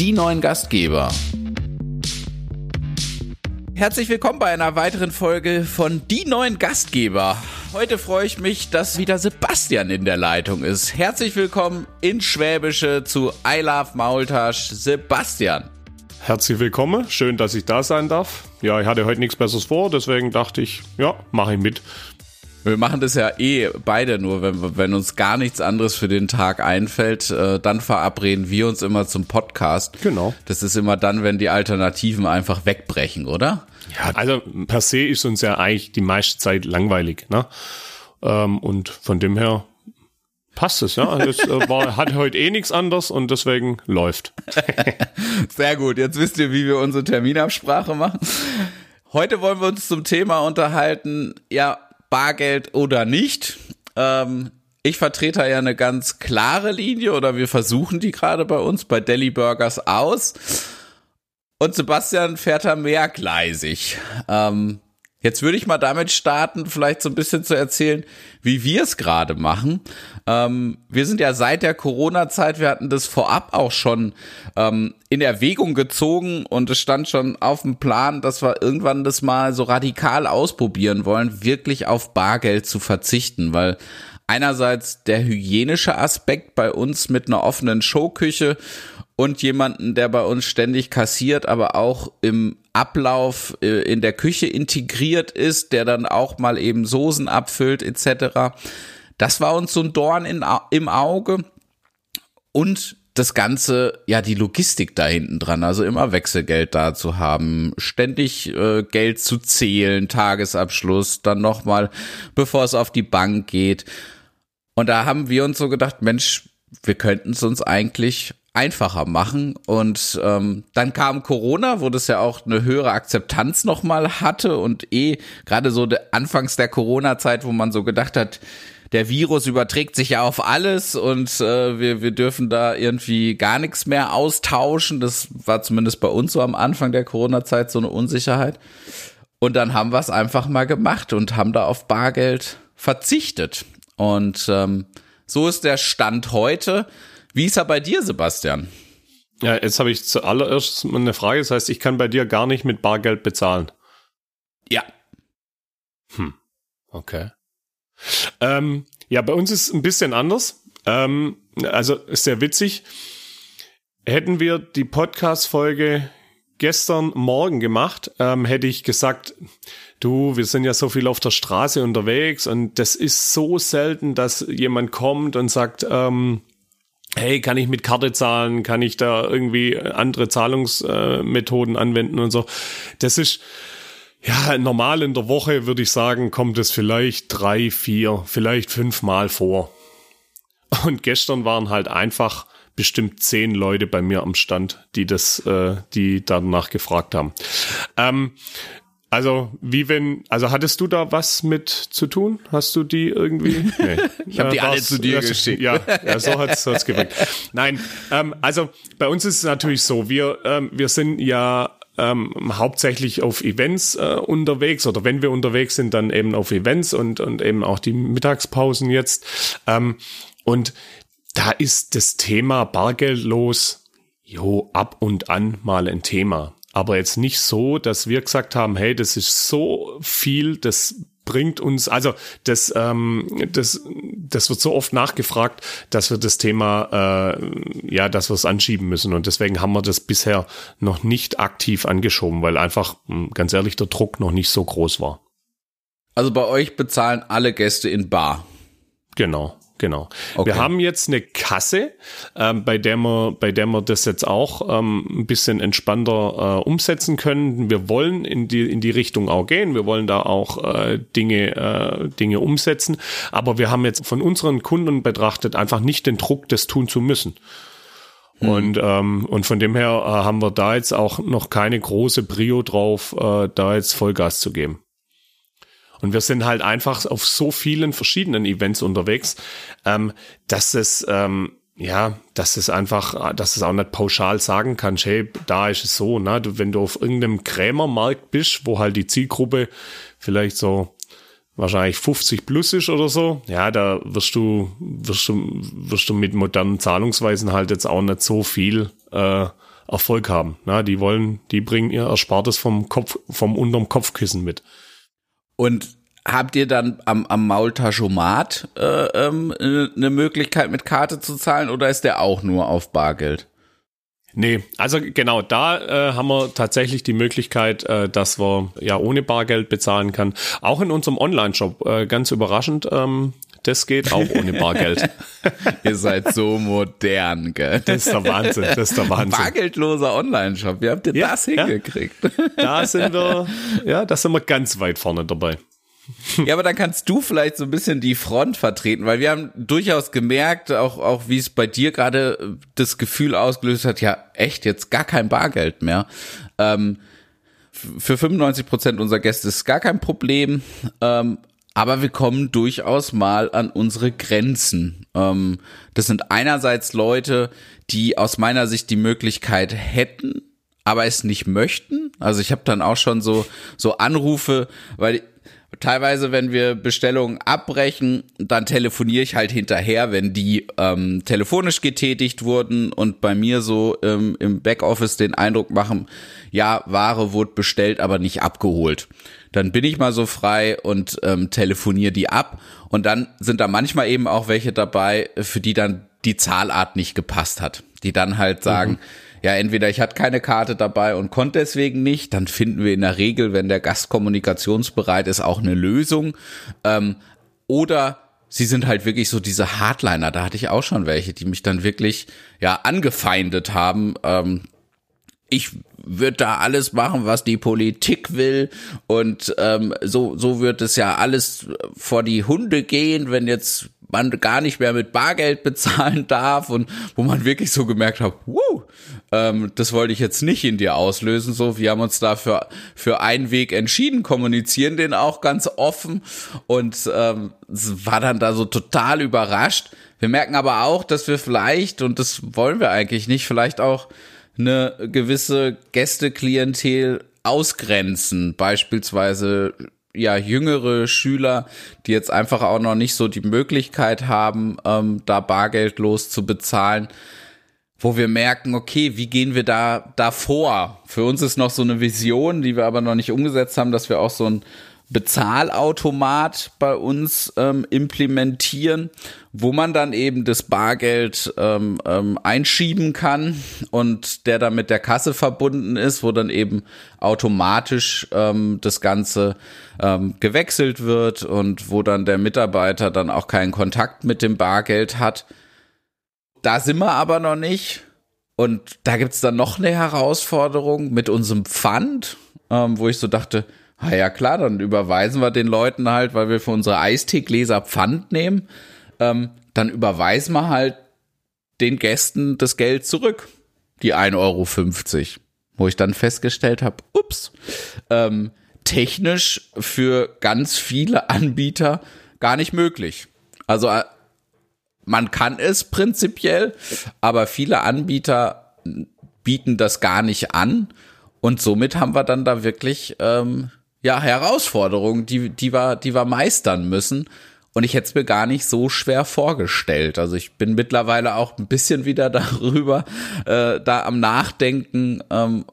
die neuen Gastgeber. Herzlich willkommen bei einer weiteren Folge von Die neuen Gastgeber. Heute freue ich mich, dass wieder Sebastian in der Leitung ist. Herzlich willkommen in Schwäbische zu I Love Maultasch. Sebastian. Herzlich willkommen, schön, dass ich da sein darf. Ja, ich hatte heute nichts Besseres vor, deswegen dachte ich, ja, mache ich mit. Wir machen das ja eh beide nur, wenn, wenn uns gar nichts anderes für den Tag einfällt, äh, dann verabreden wir uns immer zum Podcast. Genau. Das ist immer dann, wenn die Alternativen einfach wegbrechen, oder? Ja, also per se ist uns ja eigentlich die meiste Zeit langweilig, ne? Ähm, und von dem her passt es, ja. Das äh, war, hat heute eh nichts anderes und deswegen läuft. Sehr gut. Jetzt wisst ihr, wie wir unsere Terminabsprache machen. Heute wollen wir uns zum Thema unterhalten, ja, Bargeld oder nicht. Ähm, ich vertrete ja eine ganz klare Linie oder wir versuchen die gerade bei uns bei Deli Burgers aus. Und Sebastian fährt da mehrgleisig. Ähm, Jetzt würde ich mal damit starten, vielleicht so ein bisschen zu erzählen, wie wir es gerade machen. Ähm, wir sind ja seit der Corona-Zeit, wir hatten das vorab auch schon ähm, in Erwägung gezogen und es stand schon auf dem Plan, dass wir irgendwann das mal so radikal ausprobieren wollen, wirklich auf Bargeld zu verzichten, weil einerseits der hygienische Aspekt bei uns mit einer offenen Showküche und jemanden, der bei uns ständig kassiert, aber auch im Ablauf äh, in der Küche integriert ist, der dann auch mal eben Soßen abfüllt etc. Das war uns so ein Dorn in, im Auge und das Ganze, ja, die Logistik da hinten dran, also immer Wechselgeld da zu haben, ständig äh, Geld zu zählen, Tagesabschluss, dann nochmal, bevor es auf die Bank geht. Und da haben wir uns so gedacht, Mensch, wir könnten es uns eigentlich einfacher machen. Und ähm, dann kam Corona, wo das ja auch eine höhere Akzeptanz nochmal hatte und eh gerade so de, anfangs der Corona-Zeit, wo man so gedacht hat, der Virus überträgt sich ja auf alles und äh, wir, wir dürfen da irgendwie gar nichts mehr austauschen. Das war zumindest bei uns so am Anfang der Corona-Zeit so eine Unsicherheit. Und dann haben wir es einfach mal gemacht und haben da auf Bargeld verzichtet. Und ähm, so ist der Stand heute. Wie ist er bei dir, Sebastian? Ja, jetzt habe ich zuallererst eine Frage. Das heißt, ich kann bei dir gar nicht mit Bargeld bezahlen. Ja. Hm. Okay. Ähm, ja, bei uns ist es ein bisschen anders. Ähm, also ist sehr witzig. Hätten wir die Podcast-Folge gestern Morgen gemacht, ähm, hätte ich gesagt, du, wir sind ja so viel auf der Straße unterwegs und das ist so selten, dass jemand kommt und sagt, ähm, hey, kann ich mit Karte zahlen, kann ich da irgendwie andere Zahlungsmethoden anwenden und so. Das ist, ja, normal in der Woche würde ich sagen, kommt es vielleicht drei, vier, vielleicht fünfmal vor. Und gestern waren halt einfach bestimmt zehn Leute bei mir am Stand, die das, äh, die danach gefragt haben. Ähm, also, wie wenn, also hattest du da was mit zu tun? Hast du die irgendwie? Nee. ich habe die alle zu dir geschickt. Ja, ja so hat's hat's gewirkt. Nein, ähm, also bei uns ist es natürlich so, wir, ähm, wir sind ja ähm, hauptsächlich auf Events äh, unterwegs oder wenn wir unterwegs sind, dann eben auf Events und, und eben auch die Mittagspausen jetzt. Ähm, und da ist das Thema bargeldlos, jo, ab und an mal ein Thema aber jetzt nicht so, dass wir gesagt haben, hey, das ist so viel, das bringt uns, also das, ähm, das, das wird so oft nachgefragt, dass wir das Thema, äh, ja, dass wir es anschieben müssen. Und deswegen haben wir das bisher noch nicht aktiv angeschoben, weil einfach, hm, ganz ehrlich, der Druck noch nicht so groß war. Also bei euch bezahlen alle Gäste in Bar. Genau. Genau. Okay. Wir haben jetzt eine Kasse, ähm, bei der wir, bei der wir das jetzt auch ähm, ein bisschen entspannter äh, umsetzen können. Wir wollen in die in die Richtung auch gehen. Wir wollen da auch äh, Dinge äh, Dinge umsetzen. Aber wir haben jetzt von unseren Kunden betrachtet einfach nicht den Druck, das tun zu müssen. Mhm. Und, ähm, und von dem her äh, haben wir da jetzt auch noch keine große Brio drauf, äh, da jetzt Vollgas zu geben. Und wir sind halt einfach auf so vielen verschiedenen Events unterwegs, ähm, dass es, ähm, ja, dass es einfach, dass es auch nicht pauschal sagen kann, hey, da ist es so, ne? Du, wenn du auf irgendeinem Krämermarkt bist, wo halt die Zielgruppe vielleicht so wahrscheinlich 50 plus ist oder so, ja, da wirst du, wirst du, wirst du mit modernen Zahlungsweisen halt jetzt auch nicht so viel äh, Erfolg haben. Na, die wollen, die bringen ihr Erspartes vom Kopf, vom unterm Kopfkissen mit. Und habt ihr dann am, am Maultaschomat äh, ähm, eine Möglichkeit mit Karte zu zahlen oder ist der auch nur auf Bargeld? Nee, also genau, da äh, haben wir tatsächlich die Möglichkeit, äh, dass wir ja ohne Bargeld bezahlen kann. Auch in unserem Online-Shop, äh, ganz überraschend, ähm, das geht auch ohne Bargeld. Ihr seid so modern, gell? Das ist der Wahnsinn, das ist der Wahnsinn. Bargeldloser Online-Shop, wie habt ihr ja, das hingekriegt? Ja. Da sind wir, ja, da sind wir ganz weit vorne dabei. Ja, aber dann kannst du vielleicht so ein bisschen die Front vertreten, weil wir haben durchaus gemerkt, auch, auch wie es bei dir gerade das Gefühl ausgelöst hat, ja, echt, jetzt gar kein Bargeld mehr. Ähm, für 95 Prozent unserer Gäste ist gar kein Problem. Ähm, aber wir kommen durchaus mal an unsere Grenzen. Ähm, das sind einerseits Leute, die aus meiner Sicht die Möglichkeit hätten, aber es nicht möchten. Also ich habe dann auch schon so so Anrufe, weil teilweise, wenn wir Bestellungen abbrechen, dann telefoniere ich halt hinterher, wenn die ähm, telefonisch getätigt wurden und bei mir so ähm, im Backoffice den Eindruck machen, ja, Ware wurde bestellt, aber nicht abgeholt. Dann bin ich mal so frei und ähm, telefoniere die ab. Und dann sind da manchmal eben auch welche dabei, für die dann die Zahlart nicht gepasst hat. Die dann halt sagen, mhm ja, entweder ich hatte keine Karte dabei und konnte deswegen nicht, dann finden wir in der Regel, wenn der Gast kommunikationsbereit ist, auch eine Lösung. Ähm, oder sie sind halt wirklich so diese Hardliner, da hatte ich auch schon welche, die mich dann wirklich ja angefeindet haben. Ähm, ich würde da alles machen, was die Politik will und ähm, so so wird es ja alles vor die Hunde gehen, wenn jetzt man gar nicht mehr mit Bargeld bezahlen darf und wo man wirklich so gemerkt hat, wow, ähm, das wollte ich jetzt nicht in dir auslösen. So, wir haben uns dafür für einen Weg entschieden, kommunizieren den auch ganz offen und ähm, war dann da so total überrascht. Wir merken aber auch, dass wir vielleicht, und das wollen wir eigentlich nicht, vielleicht auch eine gewisse Gästeklientel ausgrenzen, beispielsweise ja jüngere Schüler, die jetzt einfach auch noch nicht so die Möglichkeit haben, ähm, da bargeldlos zu bezahlen, wo wir merken, okay, wie gehen wir da da vor? Für uns ist noch so eine Vision, die wir aber noch nicht umgesetzt haben, dass wir auch so ein Bezahlautomat bei uns ähm, implementieren, wo man dann eben das Bargeld ähm, ähm, einschieben kann und der dann mit der Kasse verbunden ist, wo dann eben automatisch ähm, das Ganze ähm, gewechselt wird und wo dann der Mitarbeiter dann auch keinen Kontakt mit dem Bargeld hat. Da sind wir aber noch nicht. Und da gibt's dann noch eine Herausforderung mit unserem Pfand, ähm, wo ich so dachte, Ah ja klar, dann überweisen wir den Leuten halt, weil wir für unsere Eisteegläser Pfand nehmen, ähm, dann überweisen wir halt den Gästen das Geld zurück, die 1,50 Euro. Wo ich dann festgestellt habe, ups, ähm, technisch für ganz viele Anbieter gar nicht möglich. Also äh, man kann es prinzipiell, aber viele Anbieter bieten das gar nicht an. Und somit haben wir dann da wirklich ähm, ja, Herausforderung, die, die, wir, die wir meistern müssen. Und ich hätte es mir gar nicht so schwer vorgestellt. Also ich bin mittlerweile auch ein bisschen wieder darüber, äh, da am Nachdenken, ähm,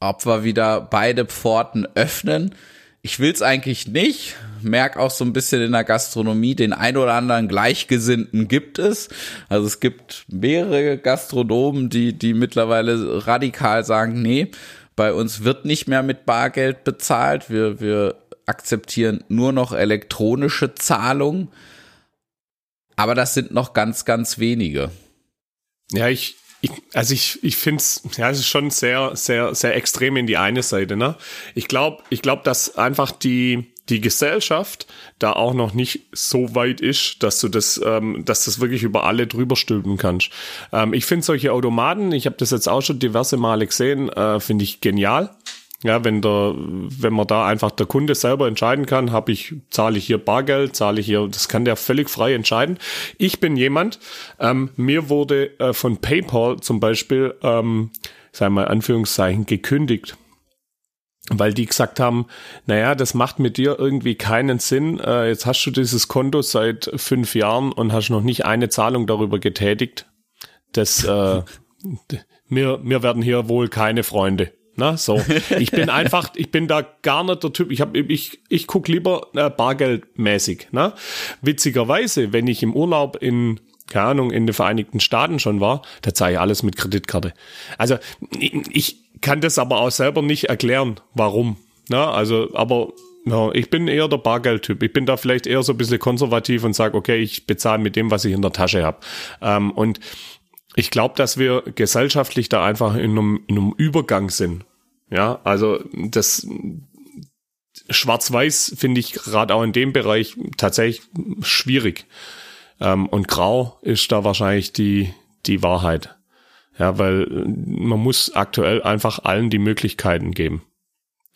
ob wir wieder beide Pforten öffnen. Ich will's eigentlich nicht. Merk auch so ein bisschen in der Gastronomie, den ein oder anderen Gleichgesinnten gibt es. Also es gibt mehrere Gastronomen, die, die mittlerweile radikal sagen, nee, bei uns wird nicht mehr mit Bargeld bezahlt. Wir, wir akzeptieren nur noch elektronische Zahlungen. Aber das sind noch ganz, ganz wenige. Ja, ich, ich also ich, ich finde es, ja, es ist schon sehr, sehr, sehr extrem in die eine Seite, ne? Ich glaube, ich glaube, dass einfach die, die Gesellschaft da auch noch nicht so weit ist, dass du das, ähm, dass das wirklich über alle drüber stülpen kannst. Ähm, ich finde solche Automaten, ich habe das jetzt auch schon diverse Male gesehen, äh, finde ich genial. Ja, wenn der, wenn man da einfach der Kunde selber entscheiden kann, habe ich, zahle ich hier Bargeld, zahle ich hier, das kann der völlig frei entscheiden. Ich bin jemand, ähm, mir wurde äh, von PayPal zum Beispiel, ähm, sagen wir Anführungszeichen, gekündigt weil die gesagt haben, naja, das macht mit dir irgendwie keinen Sinn. Äh, jetzt hast du dieses Konto seit fünf Jahren und hast noch nicht eine Zahlung darüber getätigt. Das, äh, mir, mir werden hier wohl keine Freunde. Na, so. Ich bin einfach, ich bin da gar nicht der Typ. Ich hab, ich, ich guck lieber äh, bargeldmäßig. Na, witzigerweise, wenn ich im Urlaub in keine Ahnung, in den Vereinigten Staaten schon war, da zahle ich alles mit Kreditkarte. Also ich, ich kann das aber auch selber nicht erklären, warum. Na, also, aber ja, ich bin eher der Bargeldtyp. Ich bin da vielleicht eher so ein bisschen konservativ und sage, okay, ich bezahle mit dem, was ich in der Tasche habe. Ähm, und ich glaube, dass wir gesellschaftlich da einfach in einem, in einem Übergang sind. Ja, also das Schwarz-Weiß finde ich gerade auch in dem Bereich tatsächlich schwierig. Ähm, und Grau ist da wahrscheinlich die, die Wahrheit. Ja, weil man muss aktuell einfach allen die Möglichkeiten geben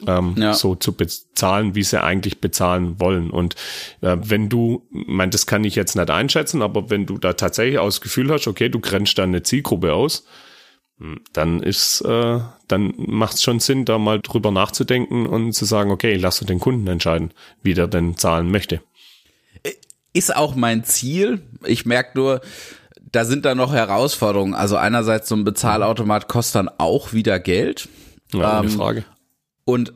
ähm, ja. so zu bezahlen, wie sie eigentlich bezahlen wollen. Und äh, wenn du, ich meine, das kann ich jetzt nicht einschätzen, aber wenn du da tatsächlich das Gefühl hast, okay, du grenzt da eine Zielgruppe aus, hm, dann ist, äh, dann macht es schon Sinn, da mal drüber nachzudenken und zu sagen, okay, lass du den Kunden entscheiden, wie der denn zahlen möchte. Ist auch mein Ziel. Ich merke nur, da sind da noch Herausforderungen. Also einerseits so ein Bezahlautomat kostet dann auch wieder Geld. Ja, ähm, Frage. Und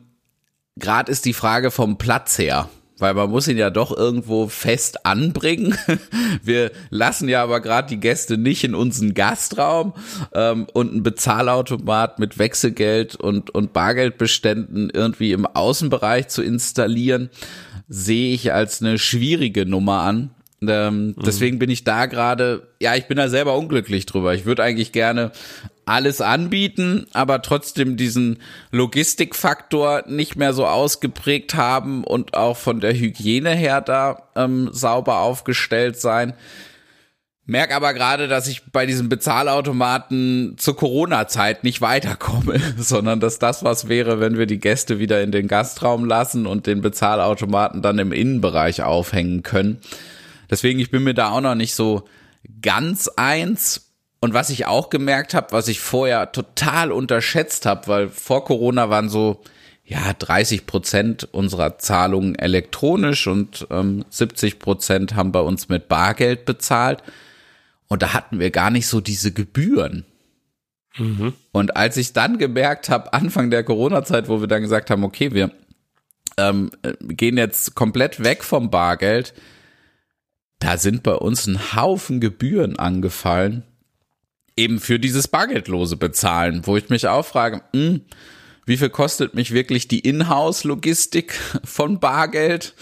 gerade ist die Frage vom Platz her, weil man muss ihn ja doch irgendwo fest anbringen. Wir lassen ja aber gerade die Gäste nicht in unseren Gastraum ähm, und ein Bezahlautomat mit Wechselgeld und, und Bargeldbeständen irgendwie im Außenbereich zu installieren, sehe ich als eine schwierige Nummer an. Ähm, mhm. Deswegen bin ich da gerade, ja, ich bin da selber unglücklich drüber. Ich würde eigentlich gerne alles anbieten, aber trotzdem diesen Logistikfaktor nicht mehr so ausgeprägt haben und auch von der Hygiene her da ähm, sauber aufgestellt sein. Merk aber gerade, dass ich bei diesem Bezahlautomaten zur Corona-Zeit nicht weiterkomme, sondern dass das was wäre, wenn wir die Gäste wieder in den Gastraum lassen und den Bezahlautomaten dann im Innenbereich aufhängen können. Deswegen, ich bin mir da auch noch nicht so ganz eins. Und was ich auch gemerkt habe, was ich vorher total unterschätzt habe, weil vor Corona waren so ja 30 Prozent unserer Zahlungen elektronisch und ähm, 70 Prozent haben bei uns mit Bargeld bezahlt. Und da hatten wir gar nicht so diese Gebühren. Mhm. Und als ich dann gemerkt habe, Anfang der Corona-Zeit, wo wir dann gesagt haben, okay, wir ähm, gehen jetzt komplett weg vom Bargeld, da sind bei uns ein Haufen Gebühren angefallen eben für dieses bargeldlose Bezahlen, wo ich mich auch frage, mh, hm, wie viel kostet mich wirklich die Inhouse-Logistik von Bargeld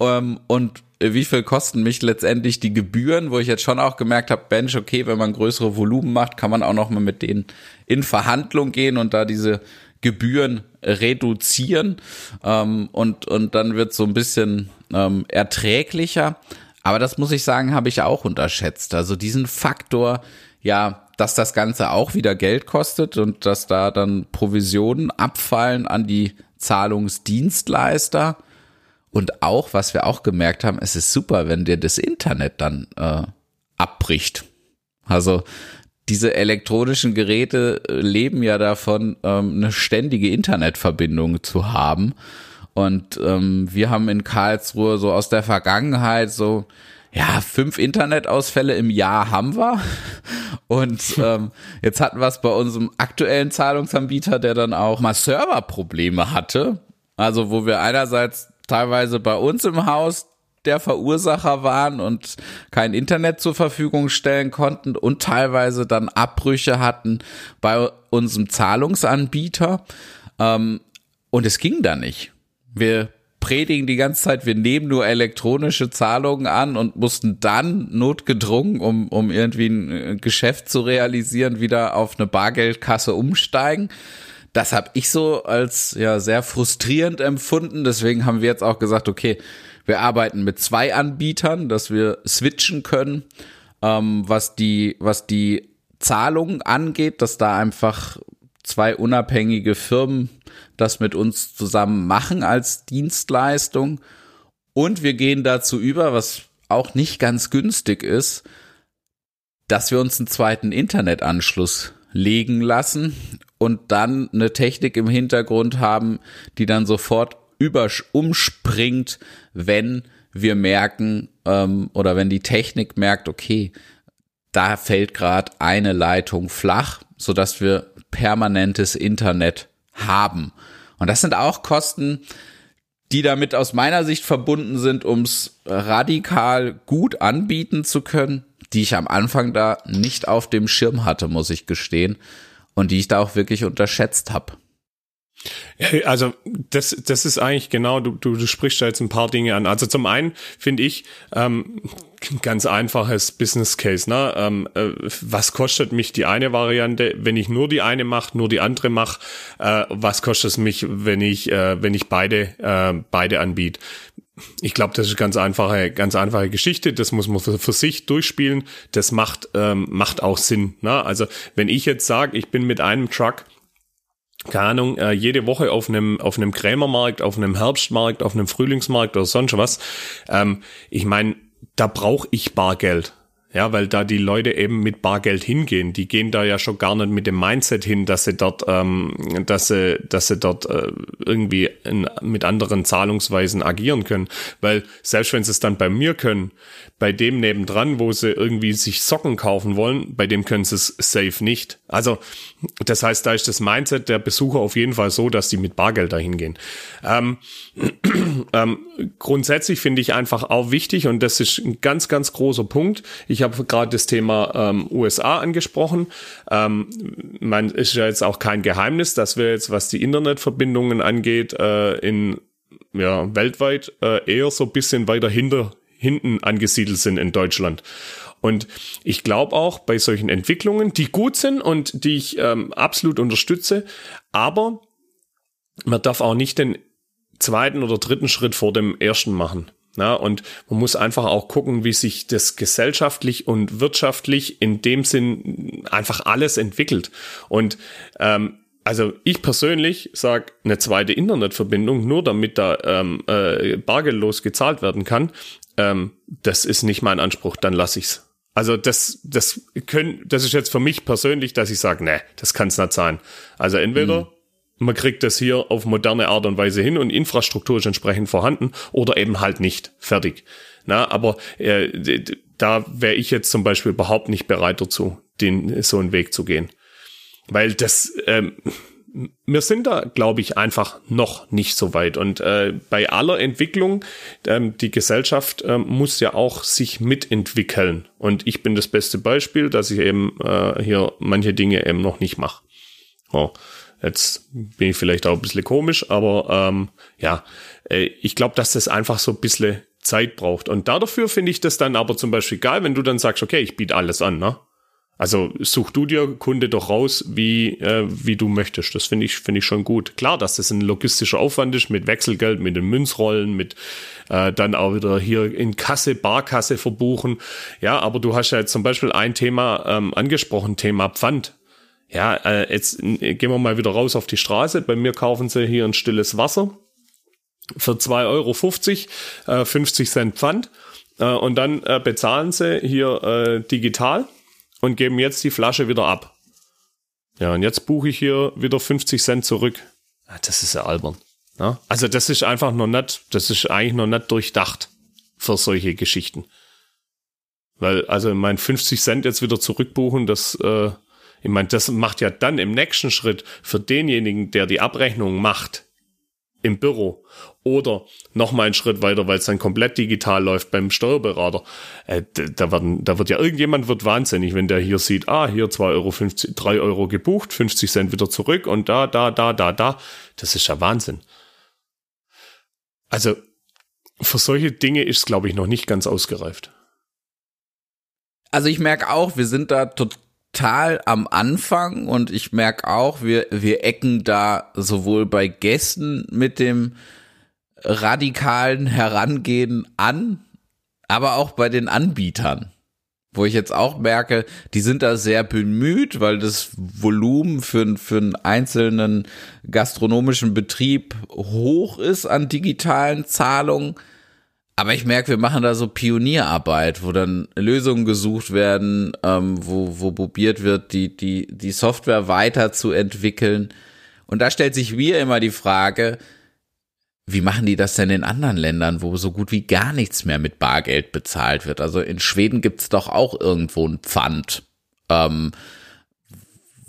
ähm, und wie viel kosten mich letztendlich die Gebühren, wo ich jetzt schon auch gemerkt habe, Bench, okay, wenn man größere Volumen macht, kann man auch noch mal mit denen in Verhandlung gehen und da diese Gebühren reduzieren ähm, und und dann wird so ein bisschen ähm, erträglicher. Aber das muss ich sagen, habe ich auch unterschätzt. Also diesen Faktor, ja, dass das Ganze auch wieder Geld kostet und dass da dann Provisionen abfallen an die Zahlungsdienstleister. Und auch, was wir auch gemerkt haben, es ist super, wenn dir das Internet dann äh, abbricht. Also diese elektronischen Geräte äh, leben ja davon, ähm, eine ständige Internetverbindung zu haben. Und ähm, wir haben in Karlsruhe so aus der Vergangenheit so ja, fünf Internetausfälle im Jahr haben wir. Und ähm, jetzt hatten wir es bei unserem aktuellen Zahlungsanbieter, der dann auch mal Serverprobleme hatte. Also wo wir einerseits teilweise bei uns im Haus der Verursacher waren und kein Internet zur Verfügung stellen konnten und teilweise dann Abbrüche hatten bei unserem Zahlungsanbieter. Ähm, und es ging da nicht. Wir predigen die ganze Zeit, wir nehmen nur elektronische Zahlungen an und mussten dann notgedrungen, um, um irgendwie ein äh, Geschäft zu realisieren, wieder auf eine Bargeldkasse umsteigen. Das habe ich so als ja sehr frustrierend empfunden. Deswegen haben wir jetzt auch gesagt, okay, wir arbeiten mit zwei Anbietern, dass wir switchen können, ähm, was die was die Zahlungen angeht, dass da einfach zwei unabhängige Firmen das mit uns zusammen machen als Dienstleistung. Und wir gehen dazu über, was auch nicht ganz günstig ist, dass wir uns einen zweiten Internetanschluss legen lassen und dann eine Technik im Hintergrund haben, die dann sofort über umspringt, wenn wir merken ähm, oder wenn die Technik merkt, okay, da fällt gerade eine Leitung flach sodass wir permanentes Internet haben. Und das sind auch Kosten, die damit aus meiner Sicht verbunden sind, um es radikal gut anbieten zu können, die ich am Anfang da nicht auf dem Schirm hatte, muss ich gestehen, und die ich da auch wirklich unterschätzt habe. Also das, das ist eigentlich genau, du, du, du sprichst da jetzt ein paar Dinge an. Also zum einen finde ich ähm, ganz einfaches Business Case. Ne? Ähm, äh, was kostet mich die eine Variante, wenn ich nur die eine mache, nur die andere mache? Äh, was kostet es mich, wenn ich äh, wenn ich beide äh, beide anbiete? Ich glaube, das ist ganz einfache, ganz einfache Geschichte. Das muss man für, sich durchspielen. Das macht ähm, macht auch Sinn. Ne? Also wenn ich jetzt sage, ich bin mit einem Truck keine Ahnung, äh, jede Woche auf einem auf einem Krämermarkt, auf einem Herbstmarkt, auf einem Frühlingsmarkt oder sonst was. Ähm, ich meine, da brauche ich Bargeld. Ja, weil da die Leute eben mit Bargeld hingehen. Die gehen da ja schon gar nicht mit dem Mindset hin, dass sie dort, ähm, dass sie, dass sie dort äh, irgendwie in, mit anderen Zahlungsweisen agieren können. Weil selbst wenn sie es dann bei mir können, bei dem nebendran, wo sie irgendwie sich Socken kaufen wollen, bei dem können sie es safe nicht. Also das heißt, da ist das Mindset der Besucher auf jeden Fall so, dass die mit Bargeld dahin gehen. Ähm, ähm, grundsätzlich finde ich einfach auch wichtig und das ist ein ganz, ganz großer Punkt. Ich habe gerade das Thema ähm, USA angesprochen. Ähm, man ist ja jetzt auch kein Geheimnis, dass wir jetzt, was die Internetverbindungen angeht, äh, in ja, weltweit äh, eher so ein bisschen weiter hinter hinten angesiedelt sind in Deutschland. Und ich glaube auch bei solchen Entwicklungen, die gut sind und die ich ähm, absolut unterstütze, aber man darf auch nicht den zweiten oder dritten Schritt vor dem ersten machen. Ja, und man muss einfach auch gucken, wie sich das gesellschaftlich und wirtschaftlich in dem Sinn einfach alles entwickelt. Und ähm, also ich persönlich sage eine zweite Internetverbindung, nur damit da ähm, äh, bargeldlos gezahlt werden kann, ähm, das ist nicht mein Anspruch, dann lass ich's. Also das, das können, das ist jetzt für mich persönlich, dass ich sage, nee, das kann's nicht sein. Also entweder mhm. man kriegt das hier auf moderne Art und Weise hin und Infrastruktur ist entsprechend vorhanden oder eben halt nicht. Fertig. Na, aber äh, da wäre ich jetzt zum Beispiel überhaupt nicht bereit dazu, den so einen Weg zu gehen. Weil das, ähm, wir sind da, glaube ich, einfach noch nicht so weit. Und äh, bei aller Entwicklung, ähm, die Gesellschaft ähm, muss ja auch sich mitentwickeln. Und ich bin das beste Beispiel, dass ich eben äh, hier manche Dinge eben noch nicht mache. Oh, jetzt bin ich vielleicht auch ein bisschen komisch, aber ähm, ja, äh, ich glaube, dass das einfach so ein bisschen Zeit braucht. Und dafür finde ich das dann aber zum Beispiel geil, wenn du dann sagst, okay, ich biete alles an, ne? Also such du dir Kunde doch raus, wie, äh, wie du möchtest. Das finde ich, finde ich schon gut. Klar, dass das ein logistischer Aufwand ist mit Wechselgeld, mit den Münzrollen, mit äh, dann auch wieder hier in Kasse, Barkasse verbuchen. Ja, aber du hast ja jetzt zum Beispiel ein Thema ähm, angesprochen, Thema Pfand. Ja, äh, jetzt gehen wir mal wieder raus auf die Straße. Bei mir kaufen sie hier ein stilles Wasser für 2,50 Euro, äh, 50 Cent Pfand. Äh, und dann äh, bezahlen sie hier äh, digital und geben jetzt die Flasche wieder ab. Ja, und jetzt buche ich hier wieder 50 Cent zurück. Das ist ja albern. Ja? Also das ist einfach noch nicht, das ist eigentlich noch nicht durchdacht für solche Geschichten. Weil, also mein 50 Cent jetzt wieder zurückbuchen, das, äh, ich meine, das macht ja dann im nächsten Schritt für denjenigen, der die Abrechnung macht, im Büro oder noch mal einen Schritt weiter, weil es dann komplett digital läuft beim Steuerberater. Äh, da, werden, da wird ja irgendjemand wird wahnsinnig, wenn der hier sieht, ah, hier 2,50 Euro, 50, 3 Euro gebucht, 50 Cent wieder zurück und da, da, da, da, da. Das ist ja Wahnsinn. Also für solche Dinge ist es, glaube ich, noch nicht ganz ausgereift. Also ich merke auch, wir sind da total total am Anfang und ich merke auch, wir, wir ecken da sowohl bei Gästen mit dem radikalen Herangehen an, aber auch bei den Anbietern. Wo ich jetzt auch merke, die sind da sehr bemüht, weil das Volumen für, für einen einzelnen gastronomischen Betrieb hoch ist an digitalen Zahlungen aber ich merke, wir machen da so Pionierarbeit, wo dann Lösungen gesucht werden, ähm, wo, wo probiert wird, die, die, die Software weiterzuentwickeln. Und da stellt sich mir immer die Frage, wie machen die das denn in anderen Ländern, wo so gut wie gar nichts mehr mit Bargeld bezahlt wird? Also in Schweden gibt's doch auch irgendwo ein Pfand. Ähm,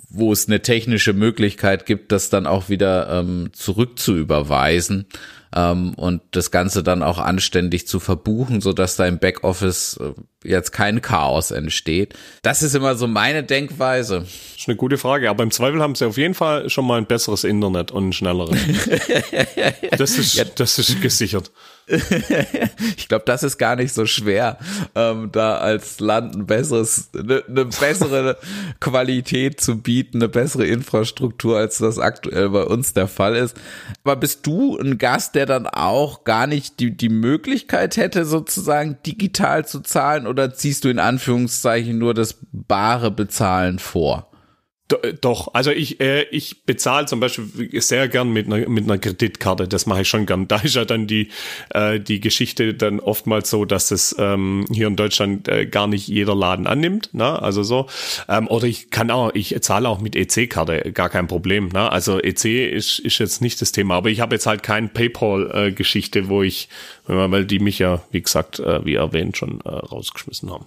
wo es eine technische Möglichkeit gibt, das dann auch wieder ähm, zurückzuüberweisen ähm, und das Ganze dann auch anständig zu verbuchen, so dass da im Backoffice äh, jetzt kein Chaos entsteht. Das ist immer so meine Denkweise. Das ist eine gute Frage, aber im Zweifel haben sie auf jeden Fall schon mal ein besseres Internet und ein schnelleres. das ist, das ist gesichert. ich glaube, das ist gar nicht so schwer, ähm, da als Land ein besseres, eine ne bessere Qualität zu bieten, eine bessere Infrastruktur, als das aktuell bei uns der Fall ist. Aber bist du ein Gast, der dann auch gar nicht die, die Möglichkeit hätte, sozusagen digital zu zahlen oder ziehst du in Anführungszeichen nur das bare Bezahlen vor? Äh, doch, also ich, äh, ich bezahle zum Beispiel sehr gern mit einer, mit einer Kreditkarte, das mache ich schon gern. Da ist ja dann die, äh, die Geschichte dann oftmals so, dass es ähm, hier in Deutschland äh, gar nicht jeder Laden annimmt, ne? also so. Ähm, oder ich kann auch, ich zahle auch mit EC-Karte, gar kein Problem. Ne? Also EC ist, ist jetzt nicht das Thema, aber ich habe jetzt halt keine Paypal-Geschichte, äh, wo ich, weil die mich ja, wie gesagt, äh, wie erwähnt, schon äh, rausgeschmissen haben.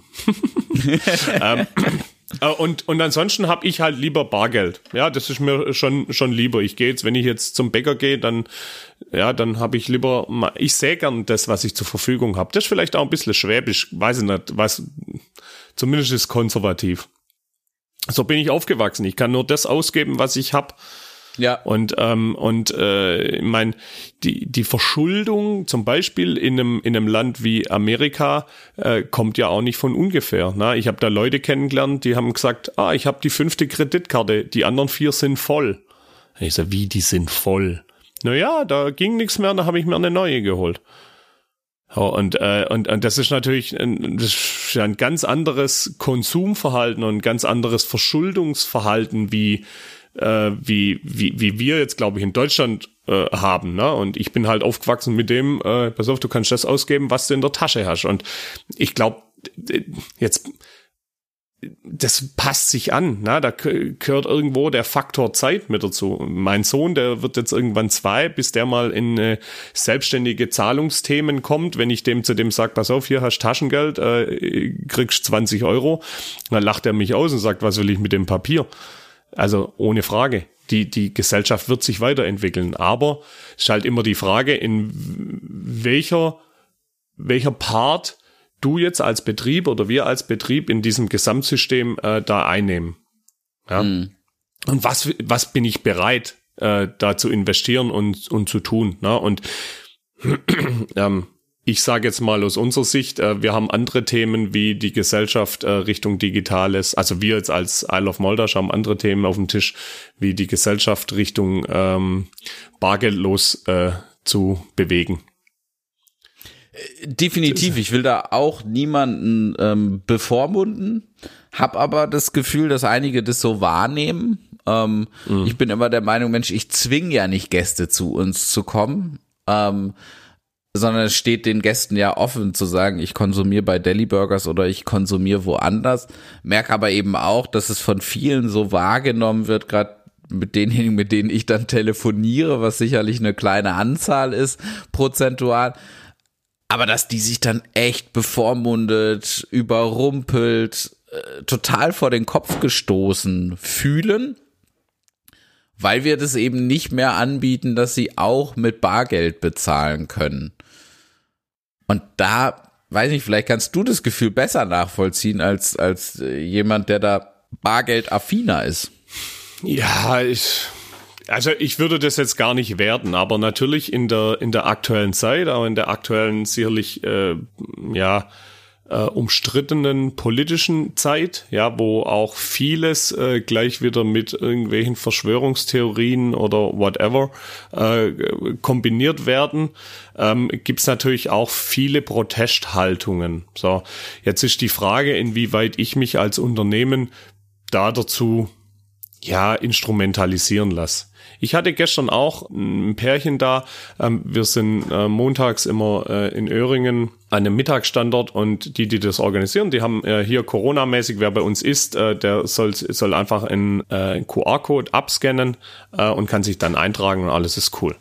ähm, äh, und, und ansonsten habe ich halt lieber Bargeld. Ja, das ist mir schon, schon lieber. Ich gehe jetzt, wenn ich jetzt zum Bäcker gehe, dann, ja, dann habe ich lieber, ich sehe gern das, was ich zur Verfügung habe. Das ist vielleicht auch ein bisschen schwäbisch, weiß ich nicht, was, zumindest ist konservativ. So bin ich aufgewachsen. Ich kann nur das ausgeben, was ich habe. Ja. Und, ähm, und äh, ich meine, die, die Verschuldung zum Beispiel in einem, in einem Land wie Amerika äh, kommt ja auch nicht von ungefähr. Ne? Ich habe da Leute kennengelernt, die haben gesagt, ah, ich habe die fünfte Kreditkarte, die anderen vier sind voll. Ich sage, wie, die sind voll? Naja, da ging nichts mehr, da habe ich mir eine neue geholt. Ja, und, äh, und, und das ist natürlich ein, das ist ein ganz anderes Konsumverhalten und ein ganz anderes Verschuldungsverhalten wie äh, wie, wie, wie wir jetzt, glaube ich, in Deutschland äh, haben. Ne? Und ich bin halt aufgewachsen mit dem, äh, pass auf, du kannst das ausgeben, was du in der Tasche hast. Und ich glaube, jetzt das passt sich an. Ne? Da gehört irgendwo der Faktor Zeit mit dazu. Mein Sohn, der wird jetzt irgendwann zwei, bis der mal in äh, selbstständige Zahlungsthemen kommt. Wenn ich dem zu dem sage, pass auf, hier hast Taschengeld, äh, kriegst 20 Euro, dann lacht er mich aus und sagt, was will ich mit dem Papier? Also ohne Frage. Die, die Gesellschaft wird sich weiterentwickeln. Aber es ist halt immer die Frage, in welcher, welcher Part du jetzt als Betrieb oder wir als Betrieb in diesem Gesamtsystem äh, da einnehmen. Ja? Mhm. Und was, was bin ich bereit, äh, da zu investieren und, und zu tun? Ne? Und ähm, ich sage jetzt mal aus unserer Sicht, äh, wir haben andere Themen wie die Gesellschaft äh, Richtung Digitales. Also wir jetzt als Isle of Moldasch haben andere Themen auf dem Tisch, wie die Gesellschaft Richtung ähm, bargeldlos äh, zu bewegen. Definitiv, ich will da auch niemanden ähm, bevormunden, hab aber das Gefühl, dass einige das so wahrnehmen. Ähm, mhm. Ich bin immer der Meinung, Mensch, ich zwing ja nicht Gäste zu uns zu kommen. Ähm, sondern es steht den Gästen ja offen zu sagen, ich konsumiere bei Deli Burgers oder ich konsumiere woanders. Merke aber eben auch, dass es von vielen so wahrgenommen wird, gerade mit denjenigen, mit denen ich dann telefoniere, was sicherlich eine kleine Anzahl ist, prozentual. Aber dass die sich dann echt bevormundet, überrumpelt, äh, total vor den Kopf gestoßen fühlen weil wir das eben nicht mehr anbieten, dass sie auch mit Bargeld bezahlen können. Und da, weiß nicht, vielleicht kannst du das Gefühl besser nachvollziehen als, als äh, jemand, der da Bargeld-affiner ist. Ja, ich, also ich würde das jetzt gar nicht werten, aber natürlich in der, in der aktuellen Zeit, auch in der aktuellen sicherlich, äh, ja, äh, umstrittenen politischen Zeit, ja, wo auch vieles äh, gleich wieder mit irgendwelchen Verschwörungstheorien oder whatever äh, kombiniert werden, ähm, gibt es natürlich auch viele Protesthaltungen. So, jetzt ist die Frage, inwieweit ich mich als Unternehmen da dazu ja instrumentalisieren lasse. Ich hatte gestern auch ein Pärchen da. Ähm, wir sind äh, montags immer äh, in Öhringen an einem Mittagsstandort und die, die das organisieren, die haben äh, hier Corona-mäßig, wer bei uns ist, der soll, soll einfach einen QR-Code abscannen und kann sich dann eintragen und alles ist cool.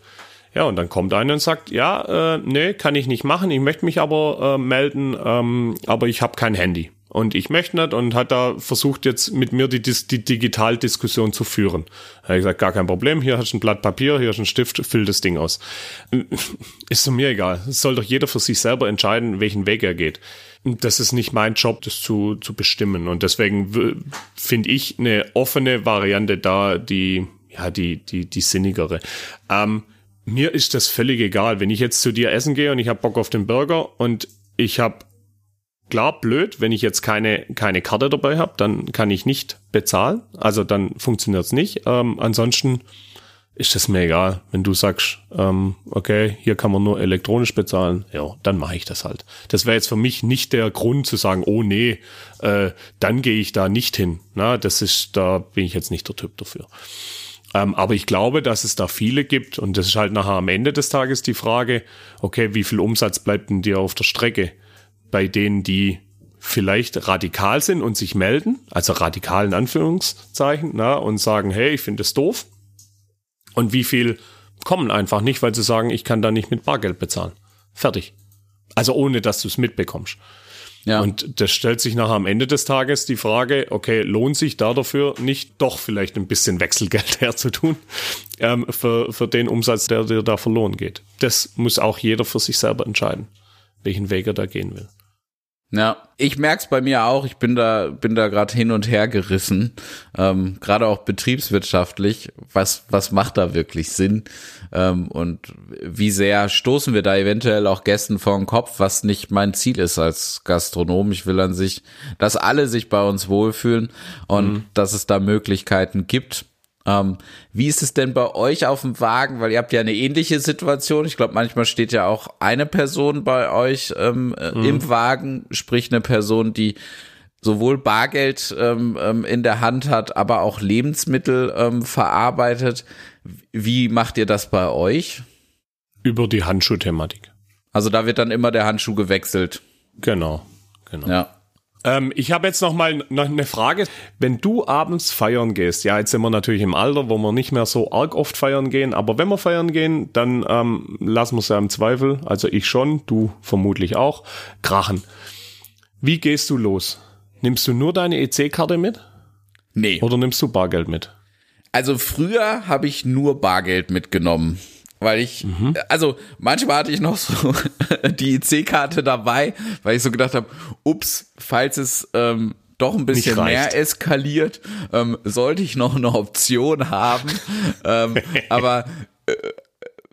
Ja, und dann kommt einer und sagt, ja, äh, nee, kann ich nicht machen, ich möchte mich aber äh, melden, ähm, aber ich habe kein Handy. Und ich möchte nicht und hat da versucht jetzt mit mir die, die Digitaldiskussion zu führen. Da habe ich gesagt, gar kein Problem, hier hast du ein Blatt Papier, hier hast du einen Stift, füll das Ding aus. Ist so mir egal. Es soll doch jeder für sich selber entscheiden, welchen Weg er geht. Das ist nicht mein Job, das zu, zu bestimmen. Und deswegen finde ich eine offene Variante da, die, ja, die, die, die sinnigere. Ähm, mir ist das völlig egal. Wenn ich jetzt zu dir essen gehe und ich habe Bock auf den Burger und ich habe klar blöd, wenn ich jetzt keine, keine Karte dabei habe, dann kann ich nicht bezahlen. Also dann funktioniert es nicht. Ähm, ansonsten ist das mir egal. Wenn du sagst, ähm, okay, hier kann man nur elektronisch bezahlen, ja, dann mache ich das halt. Das wäre jetzt für mich nicht der Grund zu sagen, oh nee, äh, dann gehe ich da nicht hin. Na, das ist, da bin ich jetzt nicht der Typ dafür. Ähm, aber ich glaube, dass es da viele gibt und das ist halt nachher am Ende des Tages die Frage, okay, wie viel Umsatz bleibt denn dir auf der Strecke? Bei denen, die vielleicht radikal sind und sich melden, also radikal in Anführungszeichen, na, und sagen, hey, ich finde es doof. Und wie viel kommen einfach nicht, weil sie sagen, ich kann da nicht mit Bargeld bezahlen. Fertig. Also ohne, dass du es mitbekommst. Ja. Und das stellt sich nachher am Ende des Tages die Frage, okay, lohnt sich da dafür nicht doch vielleicht ein bisschen Wechselgeld herzutun ähm, für, für den Umsatz, der dir da verloren geht. Das muss auch jeder für sich selber entscheiden, welchen Weg er da gehen will. Ja, ich merk's bei mir auch. Ich bin da, bin da gerade hin und her gerissen. Ähm, gerade auch betriebswirtschaftlich. Was, was macht da wirklich Sinn? Ähm, und wie sehr stoßen wir da eventuell auch Gästen vor den Kopf, was nicht mein Ziel ist als Gastronom. Ich will an sich, dass alle sich bei uns wohlfühlen und mhm. dass es da Möglichkeiten gibt. Ähm, wie ist es denn bei euch auf dem Wagen? Weil ihr habt ja eine ähnliche Situation. Ich glaube, manchmal steht ja auch eine Person bei euch ähm, äh, mhm. im Wagen, sprich eine Person, die sowohl Bargeld ähm, ähm, in der Hand hat, aber auch Lebensmittel ähm, verarbeitet. Wie macht ihr das bei euch? Über die Handschuhthematik. Also da wird dann immer der Handschuh gewechselt. Genau, genau. Ja. Ähm, ich habe jetzt noch mal noch eine Frage. Wenn du abends feiern gehst, ja, jetzt sind wir natürlich im Alter, wo wir nicht mehr so arg oft feiern gehen, aber wenn wir feiern gehen, dann ähm, lassen wir es ja im Zweifel, also ich schon, du vermutlich auch, krachen. Wie gehst du los? Nimmst du nur deine EC-Karte mit? Nee. Oder nimmst du Bargeld mit? Also früher habe ich nur Bargeld mitgenommen weil ich, mhm. also manchmal hatte ich noch so die IC-Karte dabei, weil ich so gedacht habe, ups, falls es ähm, doch ein bisschen mehr eskaliert, ähm, sollte ich noch eine Option haben. ähm, aber äh,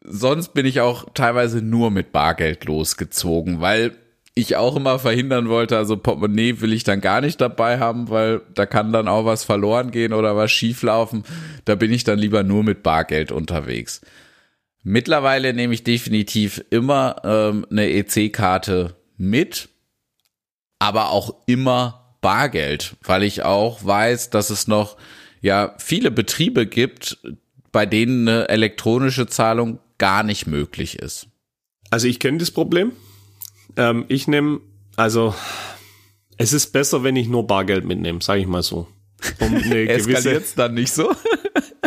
sonst bin ich auch teilweise nur mit Bargeld losgezogen, weil ich auch immer verhindern wollte, also Portemonnaie will ich dann gar nicht dabei haben, weil da kann dann auch was verloren gehen oder was schieflaufen. Da bin ich dann lieber nur mit Bargeld unterwegs. Mittlerweile nehme ich definitiv immer ähm, eine EC-Karte mit, aber auch immer Bargeld, weil ich auch weiß, dass es noch ja viele Betriebe gibt, bei denen eine elektronische Zahlung gar nicht möglich ist. Also ich kenne das Problem. Ähm, ich nehme, also es ist besser, wenn ich nur Bargeld mitnehme, sage ich mal so. Um eine Eskaliert's dann nicht so?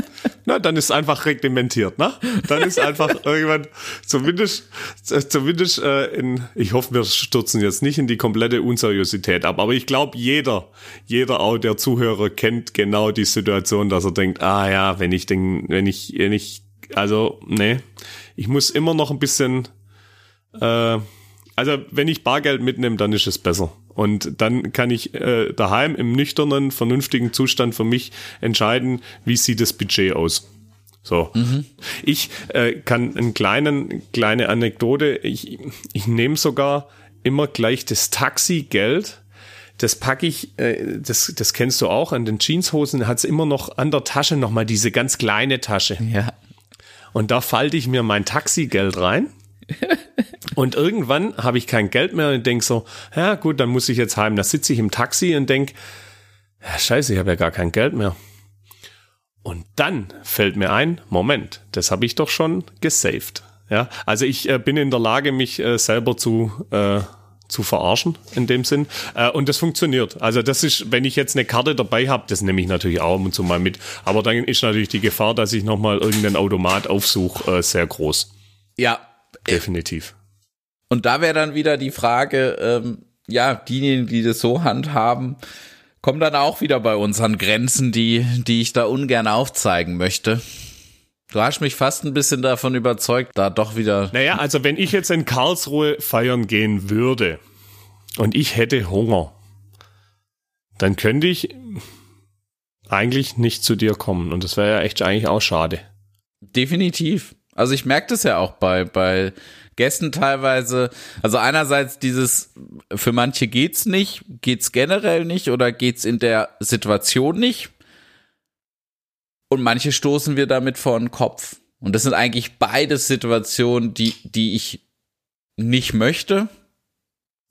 Na, dann ist einfach reglementiert, ne? Dann ist einfach irgendwann zumindest, zumindest äh, in, ich hoffe, wir stürzen jetzt nicht in die komplette Unseriosität ab, aber ich glaube, jeder, jeder auch der Zuhörer kennt genau die Situation, dass er denkt, ah ja, wenn ich den, wenn ich, wenn ich, also, nee, ich muss immer noch ein bisschen, äh, also wenn ich Bargeld mitnehme, dann ist es besser. Und dann kann ich äh, daheim im nüchternen, vernünftigen Zustand für mich entscheiden, wie sieht das Budget aus. So. Mhm. Ich äh, kann einen kleinen, kleine Anekdote, ich, ich nehme sogar immer gleich das Taxigeld. Das packe ich, äh, das, das kennst du auch, an den Jeanshosen hat es immer noch an der Tasche nochmal diese ganz kleine Tasche. Ja. Und da falte ich mir mein Taxigeld rein und irgendwann habe ich kein Geld mehr und denke so, ja gut, dann muss ich jetzt heim. Da sitze ich im Taxi und denke, ja, scheiße, ich habe ja gar kein Geld mehr. Und dann fällt mir ein, Moment, das habe ich doch schon gesaved. Ja, also ich äh, bin in der Lage, mich äh, selber zu äh, zu verarschen in dem Sinn. Äh, und das funktioniert. Also das ist, wenn ich jetzt eine Karte dabei habe, das nehme ich natürlich auch und zu mal mit. Aber dann ist natürlich die Gefahr, dass ich nochmal irgendeinen Automat aufsuche, äh, sehr groß. Ja, definitiv. Und da wäre dann wieder die Frage, ähm, ja, diejenigen, die das so handhaben, kommen dann auch wieder bei uns an Grenzen, die, die ich da ungern aufzeigen möchte. Du hast mich fast ein bisschen davon überzeugt, da doch wieder. Naja, also wenn ich jetzt in Karlsruhe feiern gehen würde und ich hätte Hunger, dann könnte ich eigentlich nicht zu dir kommen. Und das wäre ja echt eigentlich auch schade. Definitiv. Also ich merke das ja auch bei, bei Gästen teilweise. Also einerseits dieses, für manche geht's nicht, geht's generell nicht oder geht's in der Situation nicht. Und manche stoßen wir damit vor den Kopf. Und das sind eigentlich beide Situationen, die, die ich nicht möchte.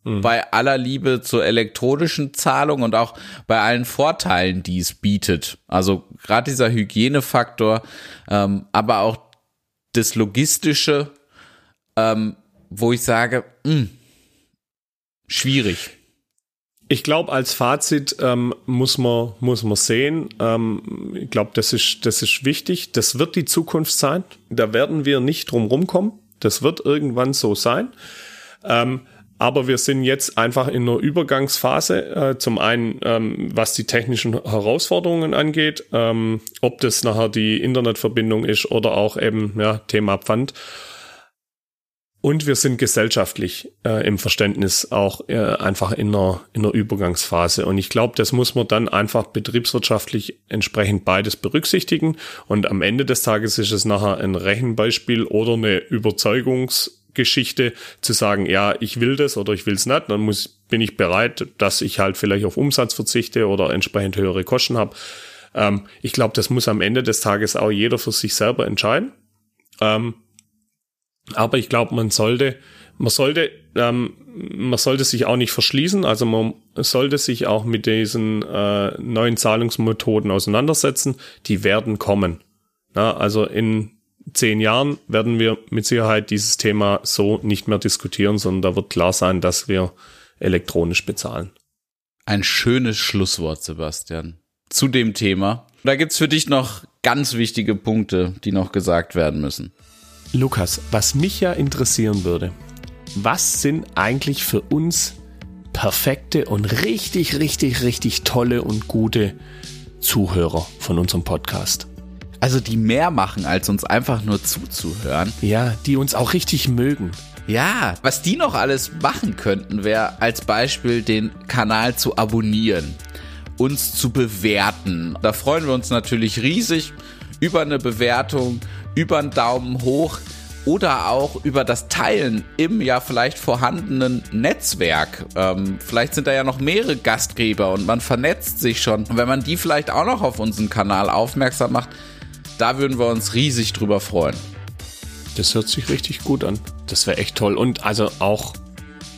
Mhm. Bei aller Liebe zur elektronischen Zahlung und auch bei allen Vorteilen, die es bietet. Also gerade dieser Hygienefaktor, ähm, aber auch das Logistische, ähm, wo ich sage, mh, hm, schwierig. Ich glaube, als Fazit ähm, muss man muss man sehen. Ähm, ich glaube, das ist das ist wichtig. Das wird die Zukunft sein. Da werden wir nicht drum rumkommen. Das wird irgendwann so sein. Ähm, aber wir sind jetzt einfach in einer Übergangsphase. Äh, zum einen, ähm, was die technischen Herausforderungen angeht, ähm, ob das nachher die Internetverbindung ist oder auch eben ja Thema Pfand. Und wir sind gesellschaftlich äh, im Verständnis auch äh, einfach in einer, in einer Übergangsphase. Und ich glaube, das muss man dann einfach betriebswirtschaftlich entsprechend beides berücksichtigen. Und am Ende des Tages ist es nachher ein Rechenbeispiel oder eine Überzeugungsgeschichte zu sagen, ja, ich will das oder ich will es nicht. Dann muss, bin ich bereit, dass ich halt vielleicht auf Umsatz verzichte oder entsprechend höhere Kosten habe. Ähm, ich glaube, das muss am Ende des Tages auch jeder für sich selber entscheiden. Ähm, aber ich glaube, man sollte, man sollte, ähm, man sollte sich auch nicht verschließen. Also man sollte sich auch mit diesen äh, neuen Zahlungsmethoden auseinandersetzen. Die werden kommen. Ja, also in zehn Jahren werden wir mit Sicherheit dieses Thema so nicht mehr diskutieren, sondern da wird klar sein, dass wir elektronisch bezahlen. Ein schönes Schlusswort, Sebastian, zu dem Thema. Da gibt's für dich noch ganz wichtige Punkte, die noch gesagt werden müssen. Lukas, was mich ja interessieren würde, was sind eigentlich für uns perfekte und richtig, richtig, richtig tolle und gute Zuhörer von unserem Podcast? Also die mehr machen, als uns einfach nur zuzuhören. Ja, die uns auch richtig mögen. Ja, was die noch alles machen könnten, wäre als Beispiel den Kanal zu abonnieren, uns zu bewerten. Da freuen wir uns natürlich riesig über eine Bewertung über einen Daumen hoch oder auch über das Teilen im ja vielleicht vorhandenen Netzwerk. Ähm, vielleicht sind da ja noch mehrere Gastgeber und man vernetzt sich schon. Und wenn man die vielleicht auch noch auf unseren Kanal aufmerksam macht, da würden wir uns riesig drüber freuen. Das hört sich richtig gut an. Das wäre echt toll. Und also auch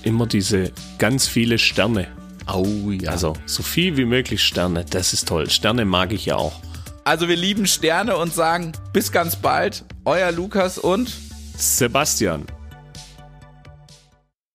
immer diese ganz viele Sterne. Oh ja. Also so viel wie möglich Sterne. Das ist toll. Sterne mag ich ja auch. Also wir lieben Sterne und sagen bis ganz bald. Euer Lukas und Sebastian.